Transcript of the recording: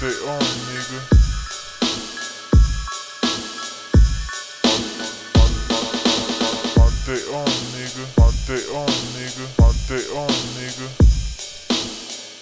back on, nigga. Back on.